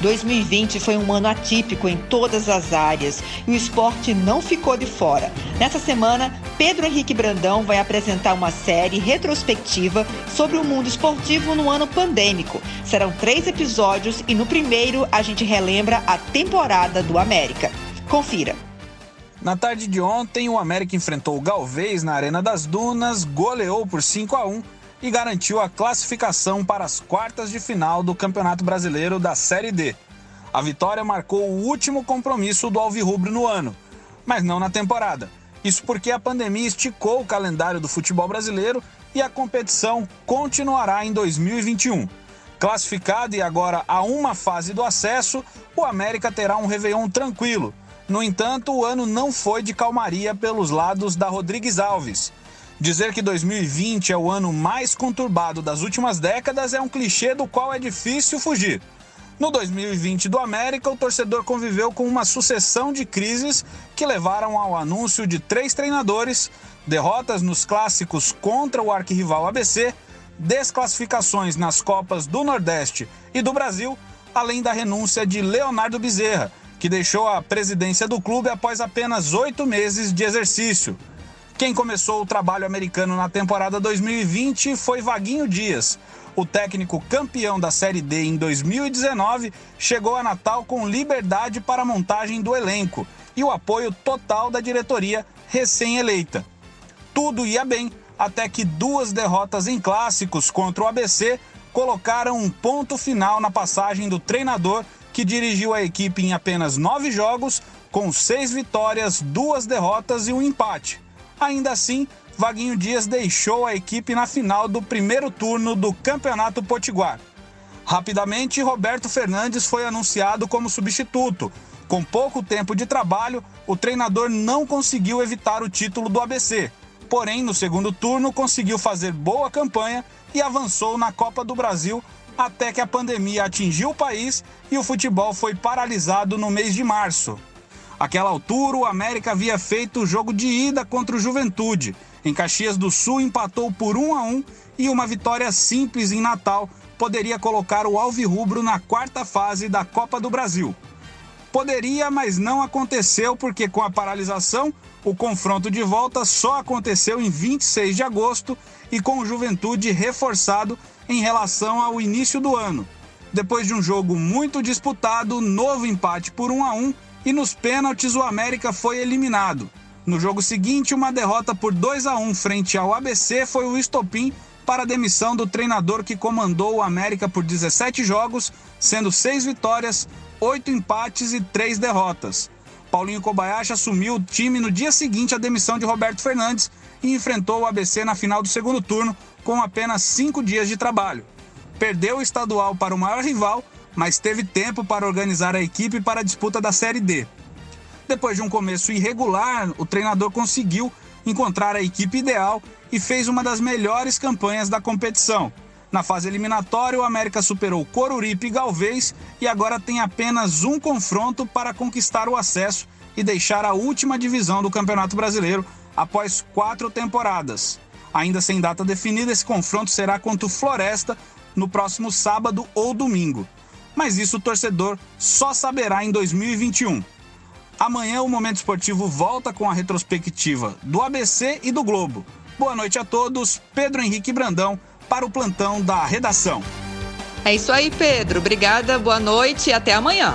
2020 foi um ano atípico em todas as áreas e o esporte não ficou de fora. Nessa semana, Pedro Henrique Brandão vai apresentar uma série retrospectiva sobre o mundo esportivo no ano pandêmico. Serão três episódios e no primeiro a gente relembra a temporada do América. Confira. Na tarde de ontem, o América enfrentou o Galvez na Arena das Dunas, goleou por 5 a 1 e garantiu a classificação para as quartas de final do Campeonato Brasileiro da Série D. A vitória marcou o último compromisso do Alvirrubro no ano, mas não na temporada. Isso porque a pandemia esticou o calendário do futebol brasileiro e a competição continuará em 2021. Classificado e agora a uma fase do acesso, o América terá um Réveillon tranquilo. No entanto, o ano não foi de calmaria pelos lados da Rodrigues Alves. Dizer que 2020 é o ano mais conturbado das últimas décadas é um clichê do qual é difícil fugir. No 2020 do América, o torcedor conviveu com uma sucessão de crises que levaram ao anúncio de três treinadores, derrotas nos clássicos contra o arquirrival ABC, desclassificações nas Copas do Nordeste e do Brasil, além da renúncia de Leonardo Bezerra, que deixou a presidência do clube após apenas oito meses de exercício. Quem começou o trabalho americano na temporada 2020 foi Vaguinho Dias. O técnico campeão da Série D em 2019 chegou a Natal com liberdade para a montagem do elenco e o apoio total da diretoria recém-eleita. Tudo ia bem até que duas derrotas em clássicos contra o ABC colocaram um ponto final na passagem do treinador que dirigiu a equipe em apenas nove jogos, com seis vitórias, duas derrotas e um empate. Ainda assim, Vaguinho Dias deixou a equipe na final do primeiro turno do Campeonato Potiguar. Rapidamente, Roberto Fernandes foi anunciado como substituto. Com pouco tempo de trabalho, o treinador não conseguiu evitar o título do ABC. Porém, no segundo turno, conseguiu fazer boa campanha e avançou na Copa do Brasil até que a pandemia atingiu o país e o futebol foi paralisado no mês de março. Aquela altura, o América havia feito o jogo de ida contra o Juventude. Em Caxias do Sul, empatou por 1 a 1 e uma vitória simples em Natal poderia colocar o Alvirrubro na quarta fase da Copa do Brasil. Poderia, mas não aconteceu porque com a paralisação, o confronto de volta só aconteceu em 26 de agosto e com o Juventude reforçado em relação ao início do ano. Depois de um jogo muito disputado, novo empate por 1 a 1 e nos pênaltis o América foi eliminado. No jogo seguinte, uma derrota por 2 a 1 frente ao ABC foi o estopim para a demissão do treinador que comandou o América por 17 jogos, sendo 6 vitórias, 8 empates e 3 derrotas. Paulinho Kobayashi assumiu o time no dia seguinte à demissão de Roberto Fernandes e enfrentou o ABC na final do segundo turno com apenas 5 dias de trabalho. Perdeu o estadual para o maior rival, mas teve tempo para organizar a equipe para a disputa da Série D. Depois de um começo irregular, o treinador conseguiu encontrar a equipe ideal e fez uma das melhores campanhas da competição. Na fase eliminatória, o América superou Coruripe e Galvez e agora tem apenas um confronto para conquistar o acesso e deixar a última divisão do Campeonato Brasileiro após quatro temporadas. Ainda sem data definida, esse confronto será contra o Floresta no próximo sábado ou domingo mas isso o torcedor só saberá em 2021. Amanhã o Momento Esportivo volta com a retrospectiva do ABC e do Globo. Boa noite a todos, Pedro Henrique Brandão, para o plantão da redação. É isso aí, Pedro. Obrigada, boa noite e até amanhã.